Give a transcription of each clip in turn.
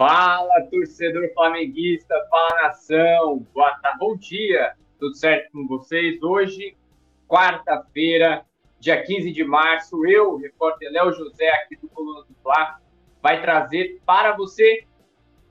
Fala, torcedor flamenguista, fala nação, boa tarde, bom dia, tudo certo com vocês? Hoje, quarta-feira, dia 15 de março, eu, repórter Léo José, aqui do Coluna do Fla, vai trazer para você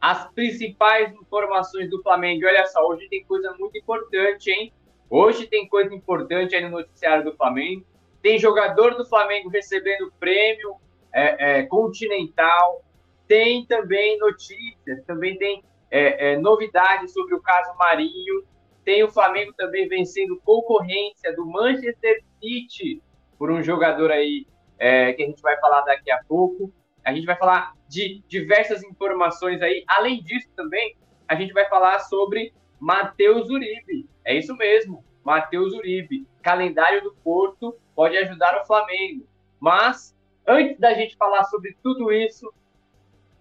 as principais informações do Flamengo. Olha só, hoje tem coisa muito importante, hein? Hoje tem coisa importante aí no noticiário do Flamengo. Tem jogador do Flamengo recebendo prêmio é, é, continental tem também notícias, também tem é, é, novidades sobre o caso Marinho. Tem o Flamengo também vencendo concorrência do Manchester City por um jogador aí é, que a gente vai falar daqui a pouco. A gente vai falar de diversas informações aí. Além disso, também, a gente vai falar sobre Matheus Uribe. É isso mesmo, Matheus Uribe. Calendário do Porto pode ajudar o Flamengo. Mas, antes da gente falar sobre tudo isso,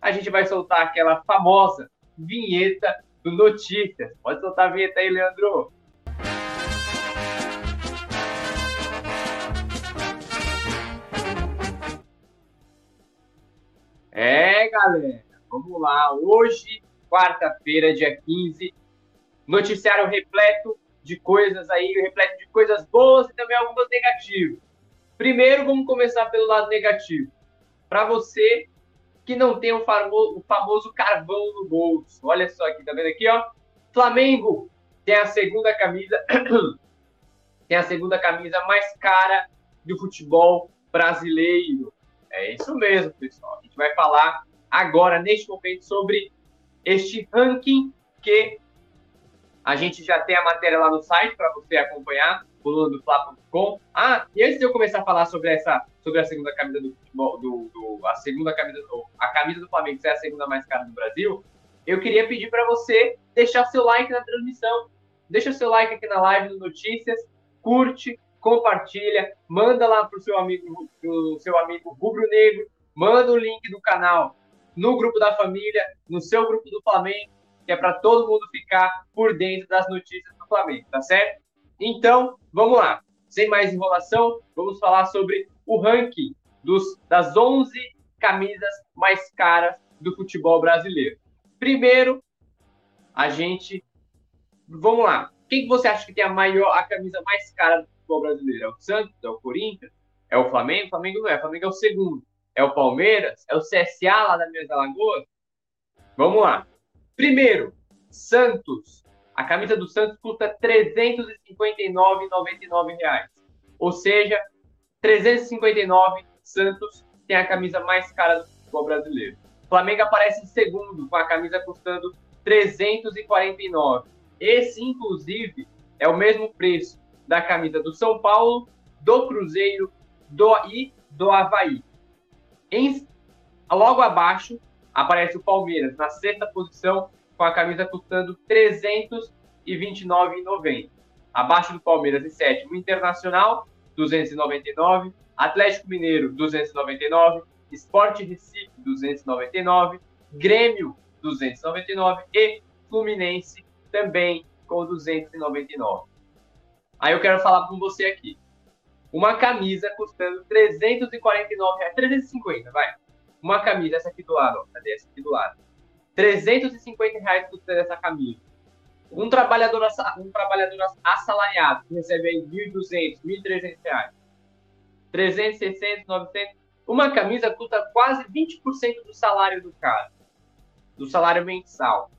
a gente vai soltar aquela famosa vinheta do Notícias. Pode soltar a vinheta aí, Leandro. É, galera, vamos lá. Hoje, quarta-feira, dia 15, noticiário repleto de coisas aí, repleto de coisas boas e também algumas negativas. Primeiro, vamos começar pelo lado negativo. Para você que não tem o famoso, o famoso carvão no bolso. Olha só aqui, tá vendo aqui, ó? Flamengo tem a segunda camisa, tem a segunda camisa mais cara do futebol brasileiro. É isso mesmo, pessoal. A gente vai falar agora, neste momento, sobre este ranking que a gente já tem a matéria lá no site para você acompanhar colunadofla.com. Ah, e antes de eu começar a falar sobre essa, sobre a segunda camisa do futebol, do, do a segunda camisa, a camisa do Flamengo ser a segunda mais cara do Brasil, eu queria pedir para você deixar seu like na transmissão. Deixa seu like aqui na live do Notícias, curte, compartilha, manda lá pro seu amigo, pro seu amigo Rubro Negro, manda o link do canal no grupo da família, no seu grupo do Flamengo, que é para todo mundo ficar por dentro das notícias do Flamengo, tá certo? Então, vamos lá. Sem mais enrolação, vamos falar sobre o ranking dos, das 11 camisas mais caras do futebol brasileiro. Primeiro, a gente. Vamos lá. Quem que você acha que tem a maior, a camisa mais cara do futebol brasileiro? É o Santos? É o Corinthians? É o Flamengo? O Flamengo não é. O Flamengo é o segundo. É o Palmeiras? É o CSA lá da Minas Alagoas? Vamos lá. Primeiro, Santos. A camisa do Santos custa 359,99 reais. Ou seja, 359 Santos tem a camisa mais cara do futebol brasileiro. Flamengo aparece em segundo, com a camisa custando 349. Esse, inclusive, é o mesmo preço da camisa do São Paulo, do Cruzeiro do, e do Havaí. Em, logo abaixo aparece o Palmeiras, na sexta posição, com a camisa custando R$ 329,90. Abaixo do Palmeiras em sétimo, Internacional, 299, Atlético Mineiro, 299, Sport Recife, 299, Grêmio, 299 e Fluminense também com 299. Aí eu quero falar com você aqui. Uma camisa custando 349 reais, 350, vai. Uma camisa, essa aqui do lado, ó, cadê essa aqui do lado? 350 reais custando essa camisa. Um trabalhador, um trabalhador assalariado que recebe aí 1.200, 1.300 reais, 300, 600, 900, uma camisa custa quase 20% do salário do cara, do salário mensal.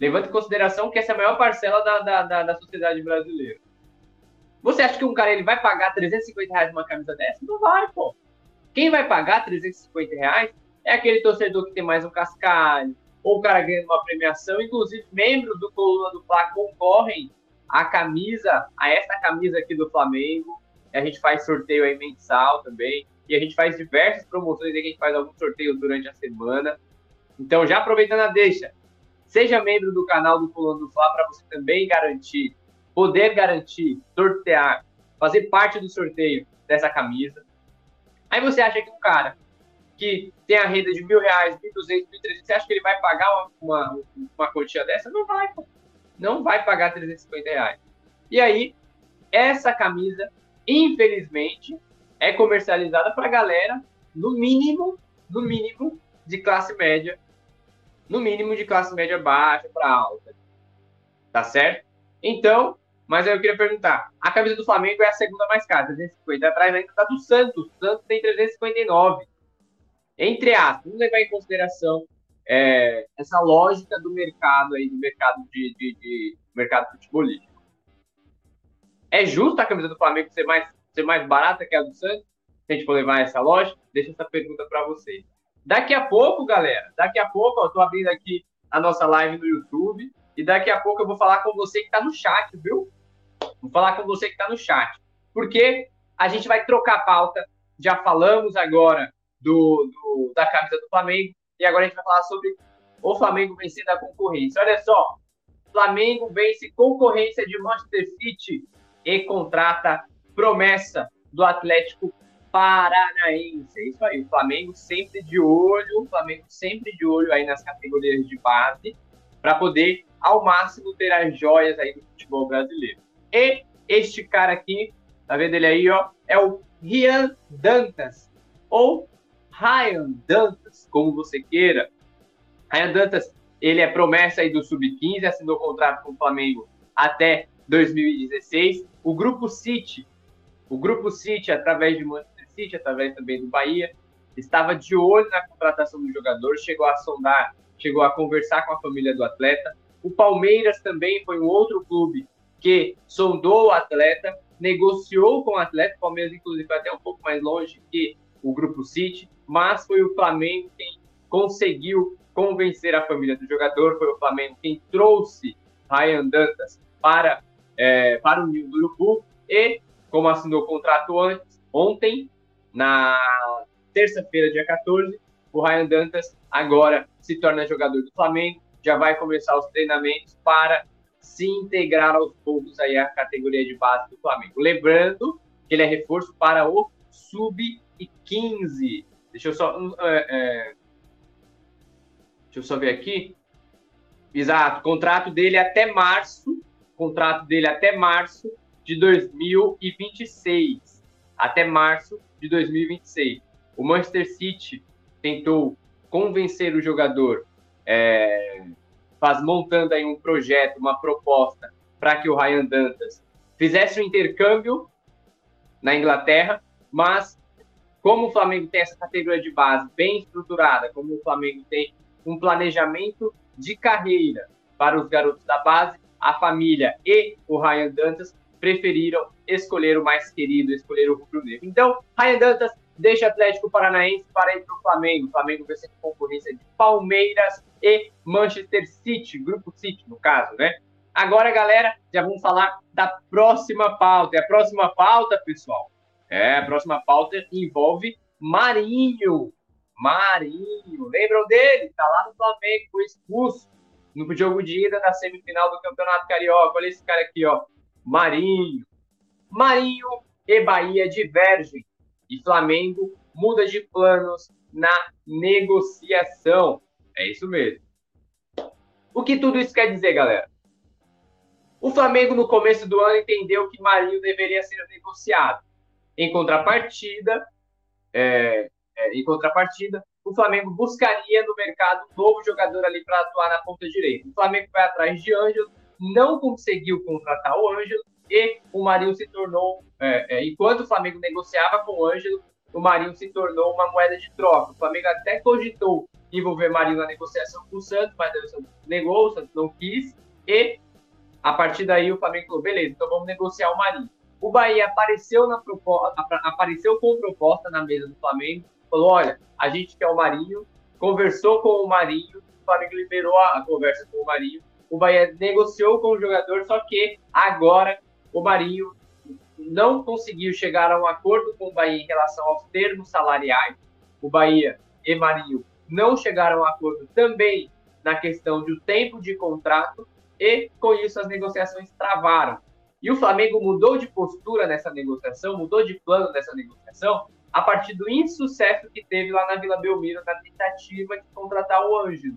Levando em consideração que essa é a maior parcela da, da, da, da sociedade brasileira. Você acha que um cara ele vai pagar 350 reais numa camisa dessa? Não vai, pô. Quem vai pagar 350 reais é aquele torcedor que tem mais um cascalho, ou o cara ganha uma premiação. Inclusive, membros do Coluna do Fla concorrem à camisa, a essa camisa aqui do Flamengo. A gente faz sorteio aí mensal também. E a gente faz diversas promoções aí, a gente faz alguns sorteios durante a semana. Então, já aproveitando a deixa, seja membro do canal do Coluna do Fla para você também garantir, poder garantir, sortear, fazer parte do sorteio dessa camisa. Aí você acha que o cara que tem a renda de mil reais, mil duzentos, mil trezentos, você acha que ele vai pagar uma, uma, uma quantia dessa? Não vai. Não vai pagar 350 reais. E aí, essa camisa, infelizmente, é comercializada para galera, no mínimo, no mínimo, de classe média no mínimo de classe média baixa para alta. Tá certo? Então, mas aí eu queria perguntar: a camisa do Flamengo é a segunda mais cara, 350. Atrás ainda tá do Santos. Santos tem 359. Entre aspas, vamos levar em consideração é, essa lógica do mercado aí, do mercado de, de, de mercado futebolístico. É justo a camisa do Flamengo ser mais, ser mais barata que a do Santos? Se a gente for levar essa lógica, deixa essa pergunta para vocês. Daqui a pouco, galera, daqui a pouco, eu tô abrindo aqui a nossa live no YouTube e daqui a pouco eu vou falar com você que está no chat, viu? Vou falar com você que está no chat. Porque a gente vai trocar pauta. Já falamos agora do, do, da camisa do Flamengo. E agora a gente vai falar sobre o Flamengo vencendo a concorrência. Olha só. Flamengo vence concorrência de Manchester City e contrata promessa do Atlético Paranaense. É isso aí. O Flamengo sempre de olho. O Flamengo sempre de olho aí nas categorias de base para poder ao máximo ter as joias aí do futebol brasileiro. E este cara aqui, tá vendo ele aí, ó? É o Rian Dantas, ou Ryan Dantas, como você queira. Ryan Dantas, ele é promessa aí do Sub-15, assinou contrato com o Flamengo até 2016. O Grupo City, o Grupo City, através de Manchester City, através também do Bahia, estava de olho na contratação do jogador, chegou a sondar, chegou a conversar com a família do atleta. O Palmeiras também foi um outro clube que sondou o atleta, negociou com o atleta, o Palmeiras, inclusive, foi até um pouco mais longe que o Grupo City, mas foi o Flamengo quem conseguiu convencer a família do jogador, foi o Flamengo quem trouxe Ryan Dantas para, é, para o Ninho do Urubu e, como assinou o contrato antes, ontem, na terça-feira, dia 14, o Ryan Dantas agora se torna jogador do Flamengo, já vai começar os treinamentos para se integrar aos poucos aí à categoria de base do Flamengo. Lembrando que ele é reforço para o Sub-15. Deixa eu só. É, é... Deixa eu só ver aqui. Exato, contrato dele até março. Contrato dele até março de 2026. Até março de 2026. O Manchester City tentou convencer o jogador é, faz montando aí um projeto, uma proposta para que o Ryan Dantas fizesse um intercâmbio na Inglaterra, mas como o Flamengo tem essa categoria de base bem estruturada, como o Flamengo tem um planejamento de carreira para os garotos da base, a família e o Ryan Dantas preferiram escolher o mais querido, escolher o rubro negro. Então, Ryan Dantas deixa Atlético Paranaense para ir para o Flamengo. O Flamengo ser concorrência de Palmeiras e Manchester City, Grupo City, no caso, né? Agora, galera, já vamos falar da próxima pauta. E a próxima pauta, pessoal, é, a próxima pauta envolve Marinho. Marinho, lembram dele? Tá lá no Flamengo, foi expulso no jogo de ida da semifinal do Campeonato Carioca. Olha esse cara aqui, ó. Marinho. Marinho e Bahia divergem. E Flamengo muda de planos na negociação. É isso mesmo. O que tudo isso quer dizer, galera? O Flamengo, no começo do ano, entendeu que Marinho deveria ser negociado. Em contrapartida, é, é, em contrapartida, o Flamengo buscaria no mercado um novo jogador ali para atuar na ponta direita. O Flamengo vai atrás de Ângelo, não conseguiu contratar o Ângelo e o Marinho se tornou, é, é, enquanto o Flamengo negociava com o Ângelo, o Marinho se tornou uma moeda de troca. O Flamengo até cogitou envolver Marinho na negociação com o Santos, mas o Santos negou, o Santos não quis, e a partir daí o Flamengo falou, beleza, então vamos negociar o Marinho. O Bahia apareceu, na proposta, apareceu com proposta na mesa do Flamengo, falou, olha, a gente quer o Marinho, conversou com o Marinho, o Flamengo liberou a, conversa com o Marinho, o Bahia negociou com o jogador, só que agora o Marinho não conseguiu chegar a um acordo com o Bahia em relação aos termos salariais. O Bahia e Marinho não chegaram a acordo também na questão do tempo de contrato e com isso as negociações travaram. E o Flamengo mudou de postura nessa negociação, mudou de plano nessa negociação a partir do insucesso que teve lá na Vila Belmiro na tentativa de contratar o Ângelo.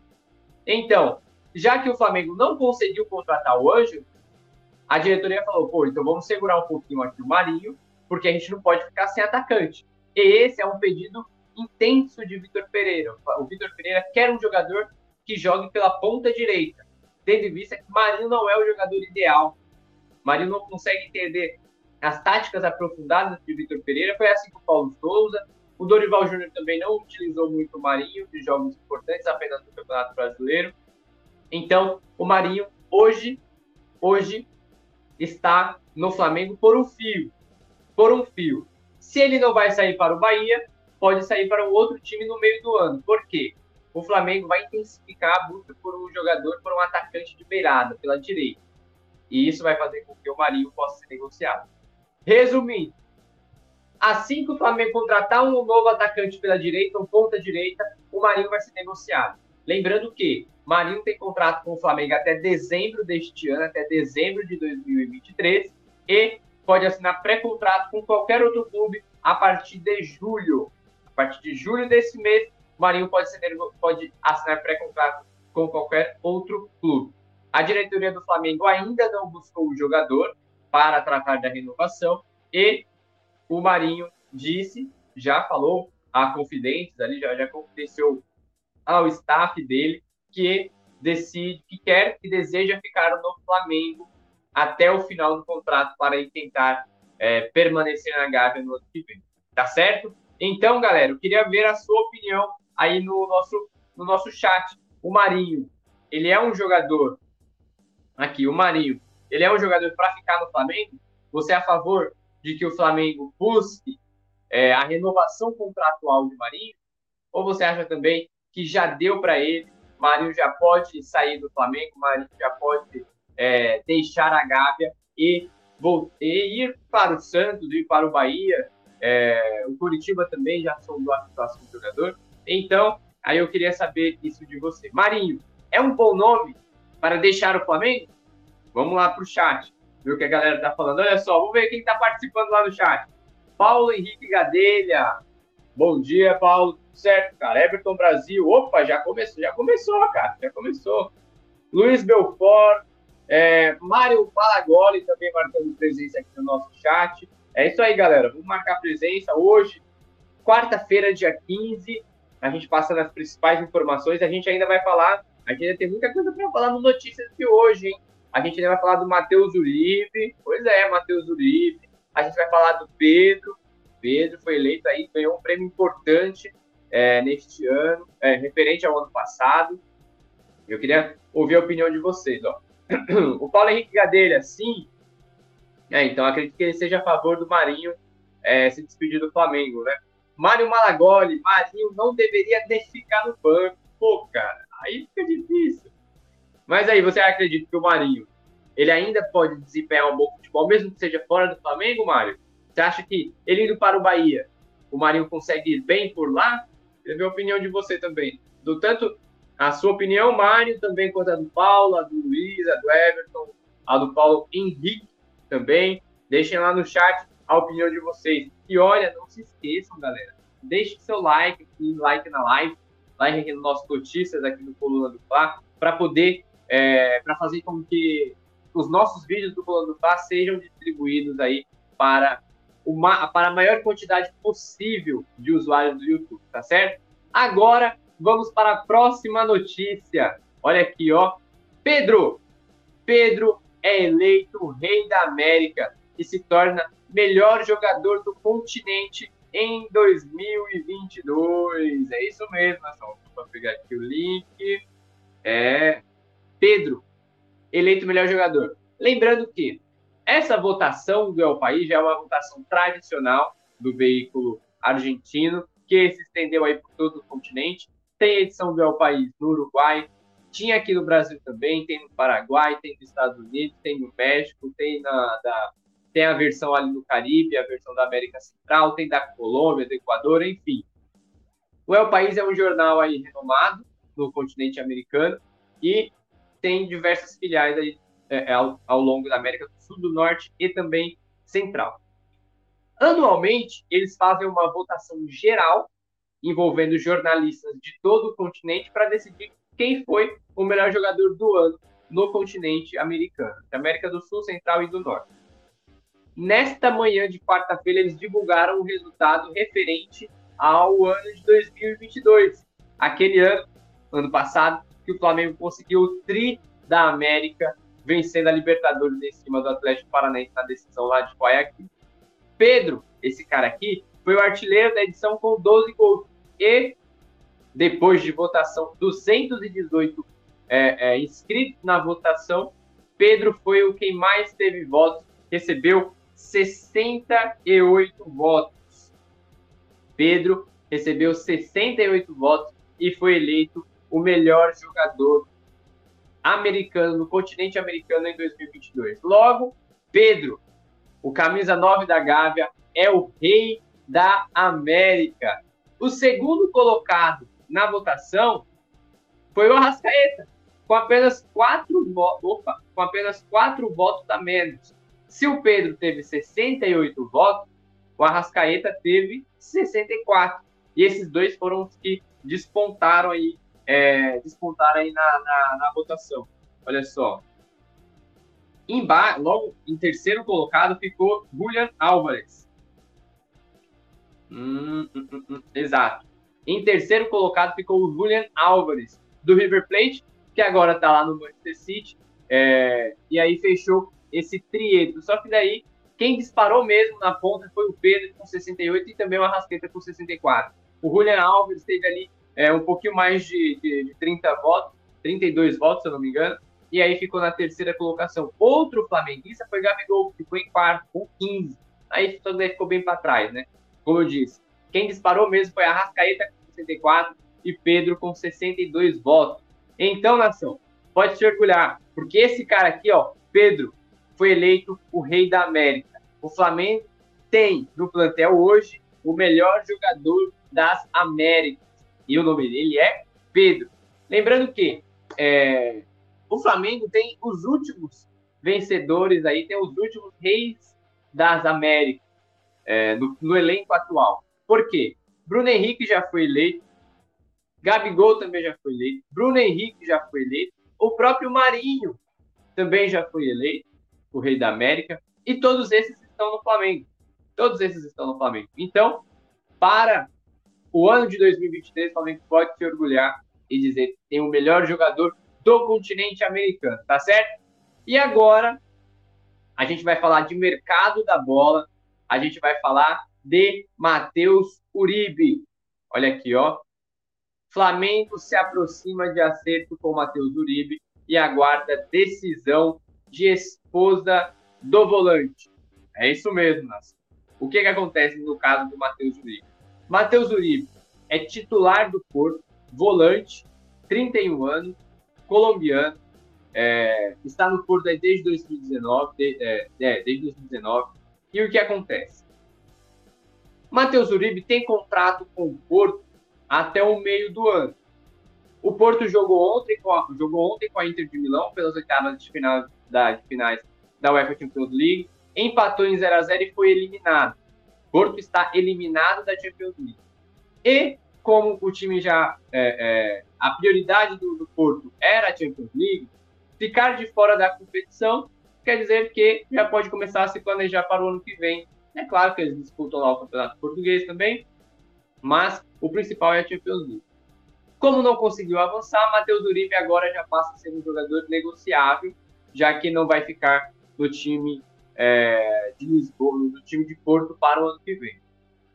Então, já que o Flamengo não conseguiu contratar o Ângelo, a diretoria falou, pô, então vamos segurar um pouquinho aqui o Marinho, porque a gente não pode ficar sem atacante. E esse é um pedido intenso de Vitor Pereira. O Vitor Pereira quer um jogador que jogue pela ponta direita, tendo em vista que Marinho não é o jogador ideal. Marinho não consegue entender as táticas aprofundadas de Vitor Pereira, foi assim com o Paulo Souza. O Dorival Júnior também não utilizou muito o Marinho de jogos importantes, apenas no Campeonato Brasileiro. Então, o Marinho hoje, hoje está no Flamengo por um fio. Por um fio. Se ele não vai sair para o Bahia, pode sair para um outro time no meio do ano. Por quê? O Flamengo vai intensificar a busca por um jogador, por um atacante de beirada, pela direita. E isso vai fazer com que o Marinho possa ser negociado. Resumindo, assim que o Flamengo contratar um novo atacante pela direita, um ponta direita, o Marinho vai ser negociado. Lembrando que Marinho tem contrato com o Flamengo até dezembro deste ano, até dezembro de 2023, e pode assinar pré-contrato com qualquer outro clube a partir de julho. A partir de julho desse mês, o Marinho pode, ser, pode assinar pré-contrato com qualquer outro clube. A diretoria do Flamengo ainda não buscou o jogador para tratar da renovação e o Marinho disse, já falou a confidentes ali, já, já confidenciou ao staff dele que decide, que quer, que deseja ficar no Flamengo até o final do contrato para tentar é, permanecer na Gávea no ano que vem. Tá certo? Então, galera, eu queria ver a sua opinião aí no nosso, no nosso chat. O Marinho, ele é um jogador. Aqui, o Marinho, ele é um jogador para ficar no Flamengo? Você é a favor de que o Flamengo busque é, a renovação contratual de Marinho? Ou você acha também que já deu para ele, Marinho já pode sair do Flamengo, Marinho já pode é, deixar a Gávea e, e, ir para o Santos, ir para o Bahia. É, o Curitiba também já sondou a situação do jogador. Então, aí eu queria saber isso de você. Marinho, é um bom nome para deixar o Flamengo? Vamos lá para o chat, ver o que a galera está falando. Olha só, vamos ver quem está participando lá no chat. Paulo Henrique Gadelha. Bom dia, Paulo certo, cara. Everton Brasil, opa, já começou, já começou, cara, já começou. Luiz Belfort, é, Mário Palagoli também marcando presença aqui no nosso chat. É isso aí, galera. Vamos marcar presença hoje, quarta-feira, dia 15. A gente passa nas principais informações. A gente ainda vai falar, a gente ainda tem muita coisa para falar no Notícias de hoje, hein? A gente ainda vai falar do Matheus Uribe. Pois é, Matheus Uribe. A gente vai falar do Pedro. Pedro foi eleito aí, ganhou um prêmio importante é, neste ano, é, referente ao ano passado. Eu queria ouvir a opinião de vocês. Ó. O Paulo Henrique Gadelha, sim. É, então acredito que ele seja a favor do Marinho é, se despedir do Flamengo, né? Mário Malagoli, Marinho não deveria ficar no banco. Pô, cara, aí fica difícil. Mas aí, você acredita que o Marinho ele ainda pode desempenhar um bom futebol, mesmo que seja fora do Flamengo, Mário? Você acha que ele indo para o Bahia, o Marinho consegue ir bem por lá? Queria ver a opinião de você também. Do tanto a sua opinião, Mário, também quanto a do Paulo, a do Luiz, a do Everton, a do Paulo Henrique também. Deixem lá no chat a opinião de vocês. E olha, não se esqueçam, galera. Deixe seu like like na live, like aqui no nosso Notícias, aqui no Coluna do Fla, para poder, é, para fazer com que os nossos vídeos do Coluna do Fla sejam distribuídos aí para uma, para a maior quantidade possível de usuários do YouTube, tá certo? Agora, vamos para a próxima notícia. Olha aqui, ó. Pedro. Pedro é eleito rei da América e se torna melhor jogador do continente em 2022. É isso mesmo, Nação. Vou pegar aqui o link. É Pedro, eleito melhor jogador. Lembrando que essa votação do El País já é uma votação tradicional do veículo argentino, que se estendeu aí por todo o continente. Tem edição do El País no Uruguai, tinha aqui no Brasil também, tem no Paraguai, tem nos Estados Unidos, tem no México, tem na da, tem a versão ali no Caribe, a versão da América Central, tem da Colômbia, do Equador, enfim. O El País é um jornal aí renomado no continente americano e tem diversas filiais aí é, é, ao, ao longo da América do Sul, do Norte e também Central. Anualmente, eles fazem uma votação geral envolvendo jornalistas de todo o continente para decidir quem foi o melhor jogador do ano no continente americano, da América do Sul, Central e do Norte. Nesta manhã de quarta-feira, eles divulgaram o resultado referente ao ano de 2022, aquele ano, ano passado, que que o Flamengo conseguiu o tri da América, vencendo a Libertadores em cima do Atlético Paranaense na decisão lá de Guayaquil. Pedro, esse cara aqui, foi o artilheiro da edição com 12 gols. E, depois de votação, 218 é, é, inscritos na votação, Pedro foi o quem mais teve votos, recebeu 68 votos. Pedro recebeu 68 votos e foi eleito o melhor jogador americano no continente americano em 2022. Logo, Pedro, o camisa 9 da Gávea, é o rei da América. O segundo colocado na votação foi o Arrascaeta, com apenas quatro votos, com apenas quatro votos a menos. Se o Pedro teve 68 votos, o Arrascaeta teve 64. E esses dois foram os que despontaram aí, é, despontaram aí na, na, na votação. Olha só. Emba logo em terceiro colocado ficou Julian Álvares. Hum, hum, hum, hum, exato. Em terceiro colocado ficou o Julian Álvares, do River Plate, que agora está lá no Manchester City. É, e aí fechou esse trieto. Só que daí, quem disparou mesmo na ponta foi o Pedro com 68 e também o Arrasqueta com 64. O Julian Alves teve ali é, um pouquinho mais de, de, de 30 votos, 32 votos, se eu não me engano, e aí ficou na terceira colocação. Outro flamenguista foi Gabigol, que ficou em quarto, com 15. Aí só daí ficou bem para trás, né? Como eu disse, quem disparou mesmo foi a Rascaeta com 64 e Pedro com 62 votos. Então, nação, pode se orgulhar, porque esse cara aqui, ó, Pedro, foi eleito o rei da América. O Flamengo tem no plantel hoje o melhor jogador das Américas. E o nome dele é Pedro. Lembrando que é, o Flamengo tem os últimos vencedores aí, tem os últimos reis das Américas é, no, no, elenco atual. Por quê? Bruno Henrique já foi eleito, Gabigol também já foi eleito, Bruno Henrique já foi eleito, o próprio Marinho também já foi eleito, o rei da América, e todos esses estão no Flamengo. Todos esses estão no Flamengo. Então, para o ano de 2023, o Flamengo pode se orgulhar e dizer que tem o melhor jogador do continente americano, tá certo? E agora a gente vai falar de mercado da bola, a gente vai falar de Matheus Uribe. Olha aqui, ó. Flamengo se aproxima de acerto com Matheus Uribe e aguarda decisão de esposa do volante. É isso mesmo, Nas. O que, que acontece no caso do Matheus Uribe? Matheus Uribe é titular do Porto, volante, 31 anos, colombiano, é, está no Porto desde 2019, de, é, é, desde 2019. E o que acontece? Matheus Uribe tem contrato com o Porto até o meio do ano. O Porto jogou ontem com a, jogou ontem com a Inter de Milão pelas oitavas de, final, da, de finais da UEFA Champions League, empatou em 0 a 0 e foi eliminado. Porto está eliminado da Champions League. E como o time já é, é, a prioridade do, do, Porto era a Champions League, ficar de fora da competição quer dizer que já pode começar a se planejar para o ano que vem. É claro que eles disputam lá o campeonato português também, mas o principal é a Champions League. Como não conseguiu avançar, Matheus Uribe agora já passa a ser um jogador negociável, já que não vai ficar no time é, de Lisboa, no time de Porto para o ano que vem.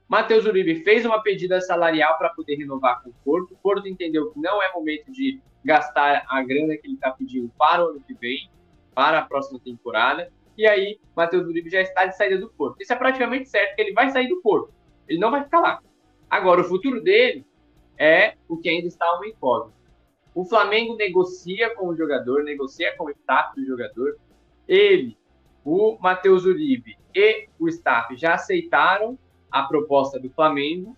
Matheus Uribe fez uma pedida salarial para poder renovar com o Porto. O Porto entendeu que não é momento de gastar a grana que ele está pedindo para o ano que vem, para a próxima temporada. E aí, Matheus Uribe já está de saída do Porto. Isso é praticamente certo que ele vai sair do Porto. Ele não vai ficar lá. Agora, o futuro dele é o que ainda está uma incógnita. O Flamengo negocia com o jogador, negocia com o staff do jogador. Ele, o Matheus Uribe e o staff já aceitaram a proposta do Flamengo,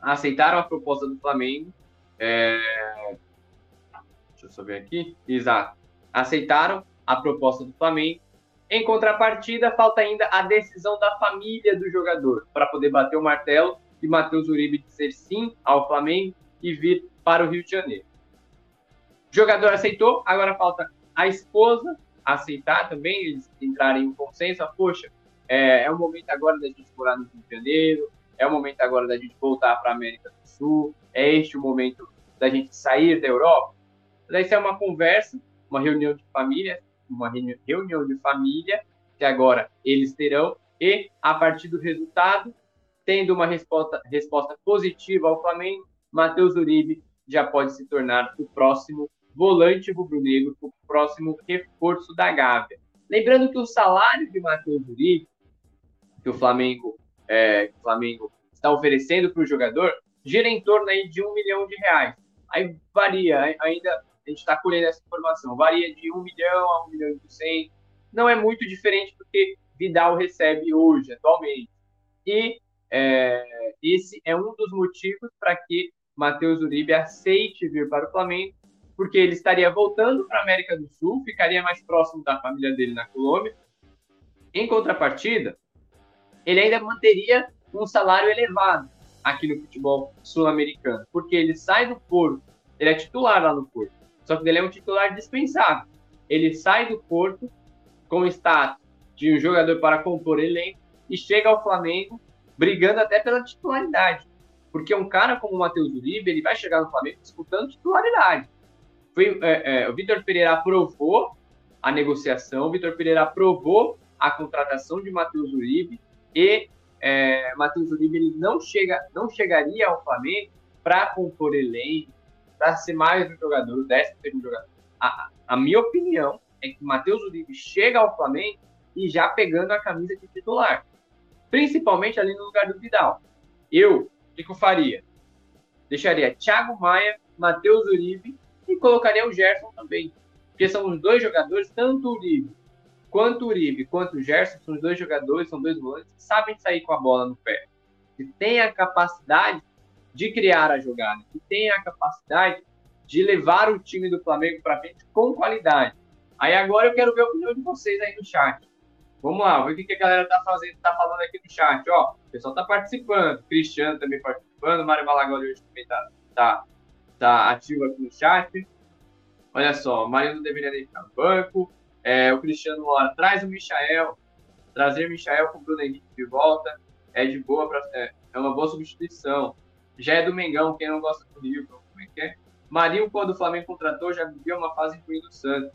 aceitaram a proposta do Flamengo. É... Deixa eu só ver aqui. Exato. Aceitaram a proposta do Flamengo. Em contrapartida, falta ainda a decisão da família do jogador para poder bater o martelo e Matheus Uribe dizer sim ao Flamengo e vir para o Rio de Janeiro. Jogador aceitou, agora falta a esposa aceitar também, eles entrarem em consenso. Poxa, é, é o momento agora da gente morar no Rio de Janeiro, é o momento agora da gente voltar para a América do Sul, é este o momento da gente sair da Europa. Daí é uma conversa, uma reunião de família, uma reunião de família que agora eles terão e a partir do resultado, tendo uma resposta, resposta positiva ao Flamengo, Matheus Uribe já pode se tornar o próximo volante rubro-negro, o próximo reforço da Gávea. Lembrando que o salário de Matheus Uribe, que o Flamengo, é, o Flamengo está oferecendo para o jogador, gira em torno aí de um milhão de reais. Aí varia, ainda a gente está colhendo essa informação, varia de um milhão a um milhão e cem. Não é muito diferente do que Vidal recebe hoje, atualmente. E é, esse é um dos motivos para que Matheus Uribe aceite vir para o Flamengo, porque ele estaria voltando para a América do Sul, ficaria mais próximo da família dele na Colômbia. Em contrapartida, ele ainda manteria um salário elevado aqui no futebol sul-americano, porque ele sai do Porto, ele é titular lá no Porto, só que ele é um titular dispensável. Ele sai do Porto com status de um jogador para compor elenco e chega ao Flamengo brigando até pela titularidade. Porque um cara como o Matheus Uribe, ele vai chegar no Flamengo disputando titularidade. Foi, é, é, o Vitor Pereira aprovou a negociação, o Vitor Pereira aprovou a contratação de Matheus Uribe e é, Matheus Uribe ele não, chega, não chegaria ao Flamengo para compor elenco, para ser mais um jogador, o décimo jogador. A, a minha opinião é que Matheus Uribe chega ao Flamengo e já pegando a camisa de titular. Principalmente ali no lugar do Vidal. Eu, o que, que eu faria? Deixaria Thiago Maia, Matheus Uribe e colocaria o Gerson também. Porque são os dois jogadores, tanto o Uribe quanto o Uribe quanto o Gerson, são os dois jogadores, são dois volantes que sabem sair com a bola no pé. Que têm a capacidade de criar a jogada, que têm a capacidade de levar o time do Flamengo para frente com qualidade. Aí agora eu quero ver a opinião de vocês aí no chat. Vamos lá, ver o que, a galera tá fazendo, tá falando aqui no chat. Ó, o pessoal tá participando. Cristiano também participando. Mário Malagoli hoje também tá, tá, tá ativo aqui no chat. Olha só, o Marinho deveria deixar no banco. É, o Cristiano lá traz o Michael. Trazer o Michael com o Bruno Henrique de volta é de boa, pra, é, é, uma boa substituição. Já é do Mengão, quem não gosta do Rio, como é que é? Marinho, quando o Flamengo contratou, já vivia uma fase ruim do Santos.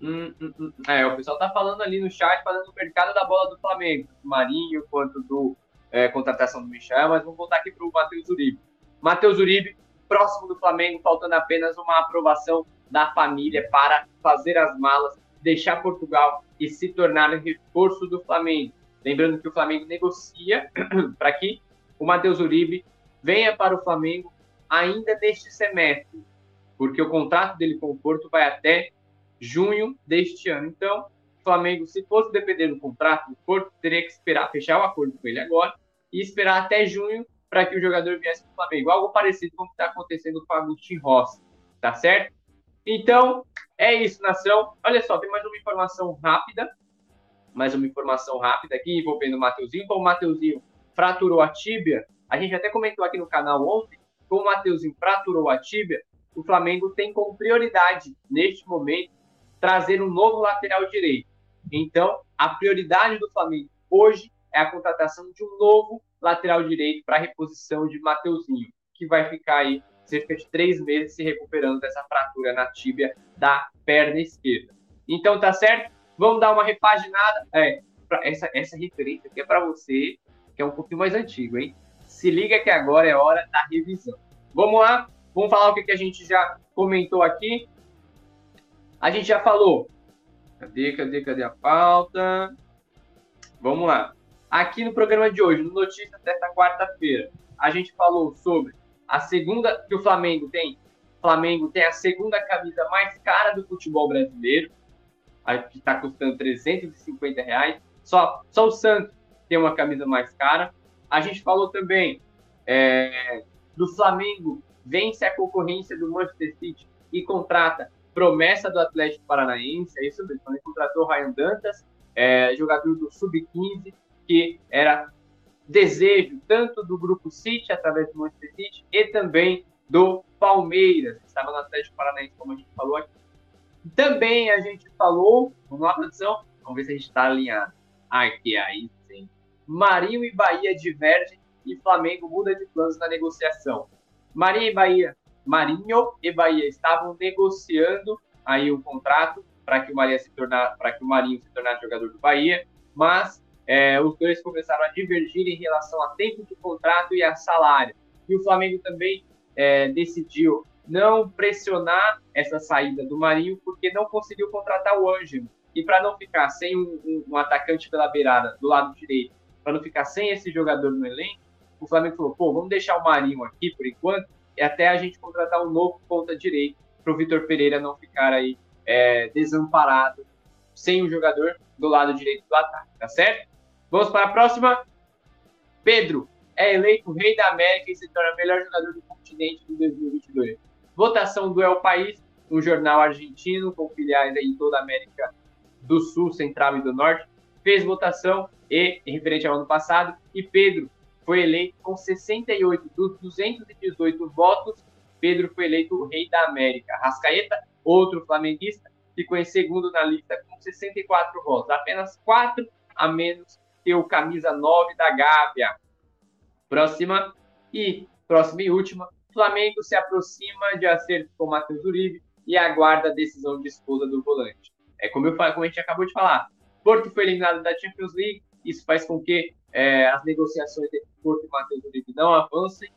Hum, hum, hum. É, o pessoal tá falando ali no chat, falando do mercado da bola do Flamengo, Marinho, quanto do é, contratação do Michel, mas vamos voltar aqui para o Matheus Uribe. Matheus Uribe, próximo do Flamengo, faltando apenas uma aprovação da família para fazer as malas, deixar Portugal e se tornar reforço do Flamengo. Lembrando que o Flamengo negocia para que o Matheus Uribe venha para o Flamengo ainda neste semestre, porque o contrato dele com o Porto vai até junho deste ano. Então, o Flamengo, se fosse depender do contrato, o Porto teria que esperar fechar o acordo com ele agora e esperar até junho para que o jogador viesse para o Flamengo. Algo parecido com o que está acontecendo com o Agustin Rossi, tá certo? Então, é isso, nação. Olha só, tem mais uma informação rápida. Mais uma informação rápida aqui envolvendo o Mateuzinho. Como o Mateuzinho fraturou a tíbia, a gente até comentou aqui no canal ontem, como o Mateuzinho fraturou a tíbia, o Flamengo tem como prioridade, neste momento, trazer um novo lateral direito. Então, a prioridade do Flamengo hoje é a contratação de um novo lateral direito para reposição de Mateuzinho, que vai ficar aí cerca de três meses se recuperando dessa fratura na tíbia da perna esquerda. Então, tá certo? Vamos dar uma repaginada. É, essa, essa referência aqui é para você, que é um pouquinho mais antigo, hein? Se liga que agora é hora da revisão. Vamos lá? Vamos falar o que, que a gente já comentou aqui. A gente já falou. Cadê, cadê, cadê a pauta? Vamos lá. Aqui no programa de hoje, no Notícias desta quarta-feira, a gente falou sobre a segunda que o Flamengo tem. O Flamengo tem a segunda camisa mais cara do futebol brasileiro, que está custando 350 reais. Só, só o Santos tem uma camisa mais cara. A gente falou também é, do Flamengo vence a concorrência do Manchester City e contrata promessa do Atlético Paranaense, é isso mesmo, ele contratou o Ryan Dantas, é, jogador do Sub-15, que era desejo tanto do Grupo City, através do Manchester City, e também do Palmeiras, que estava no Atlético Paranaense, como a gente falou aqui. Também a gente falou, vamos lá, produção, vamos ver se a gente está alinhado. Aqui, aí sim. Marinho e Bahia divergem e Flamengo muda de planos na negociação. Marinho e Bahia Marinho e Bahia estavam negociando aí o um contrato para que o Marinho se tornar, para que o Marinho se tornasse jogador do Bahia, mas é, os dois começaram a divergir em relação a tempo de contrato e a salário. E o Flamengo também é, decidiu não pressionar essa saída do Marinho porque não conseguiu contratar o Ângelo. E para não ficar sem um, um, um, atacante pela beirada do lado direito, para não ficar sem esse jogador no elenco, o Flamengo falou: pô, vamos deixar o Marinho aqui por enquanto e até a gente contratar um novo ponta direito para o Vitor Pereira não ficar aí é, desamparado sem o jogador do lado direito do ataque, tá certo? Vamos para a próxima. Pedro é eleito rei da América e se torna melhor jogador do continente de 2022. Votação do El País, um jornal argentino com filiais em toda a América do Sul, Central e do Norte, fez votação e, referente ao ano passado, e Pedro foi eleito com 68 dos 218 votos. Pedro foi eleito o rei da América. Rascaeta, outro flamenguista, ficou em segundo na lista com 64 votos, apenas 4 a menos que o camisa 9 da Gávea. Próxima e próxima e última, Flamengo se aproxima de acerto com Matheus Uribe e aguarda a decisão de esposa do volante. É como, eu, como a gente acabou de falar, Porto foi eliminado da Champions League, isso faz com que é, as negociações entre Porto e Matheus Uribe não avancem.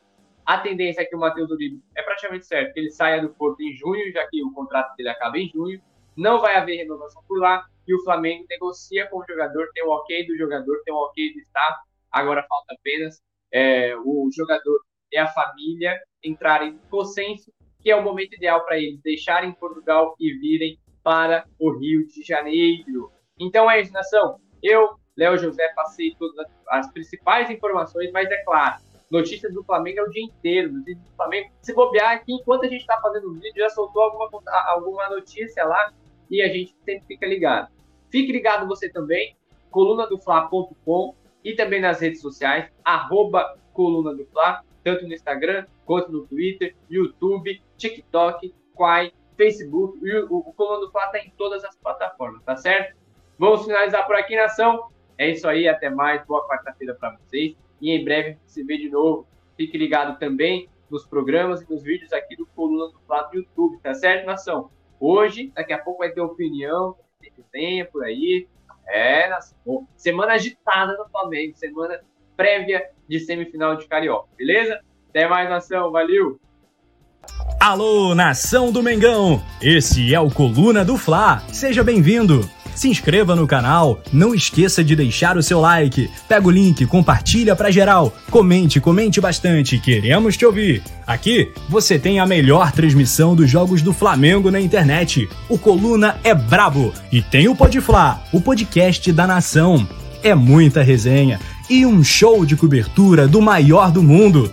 A tendência é que o Matheus Uribe é praticamente certo que ele saia do Porto em junho, já que o contrato dele acaba em junho. Não vai haver renovação por lá e o Flamengo negocia com o jogador, tem o ok do jogador, tem o ok do staff. Agora falta apenas é, o jogador e a família entrarem em consenso, que é o momento ideal para eles deixarem Portugal e virem para o Rio de Janeiro. Então é isso, nação. Eu, Léo José, passei todas as principais informações, mas é claro, notícias do Flamengo é o dia inteiro. Notícias do Flamengo, se bobear aqui, enquanto a gente está fazendo o vídeo, já soltou alguma, alguma notícia lá e a gente sempre fica ligado. Fique ligado você também, colunadofla.com e também nas redes sociais, arroba coluna do Fla, tanto no Instagram quanto no Twitter, YouTube, TikTok, Quai, Facebook. O, o Coluna do Fla está em todas as plataformas, tá certo? Vamos finalizar por aqui, nação. É isso aí, até mais. Boa quarta-feira para vocês. E em breve se vê de novo. Fique ligado também nos programas e nos vídeos aqui do Coluna do Fla do YouTube, tá certo, nação? Hoje, daqui a pouco vai ter opinião, tem resenha por aí, é, semana agitada no Flamengo, semana prévia de semifinal de Carioca, beleza? Até mais, nação, valeu! Alô, nação do Mengão! Esse é o Coluna do Fla, seja bem-vindo! Se inscreva no canal, não esqueça de deixar o seu like, pega o link, compartilha pra geral, comente, comente bastante, queremos te ouvir. Aqui você tem a melhor transmissão dos jogos do Flamengo na internet. O Coluna é brabo e tem o Podfla, o podcast da nação. É muita resenha e um show de cobertura do maior do mundo,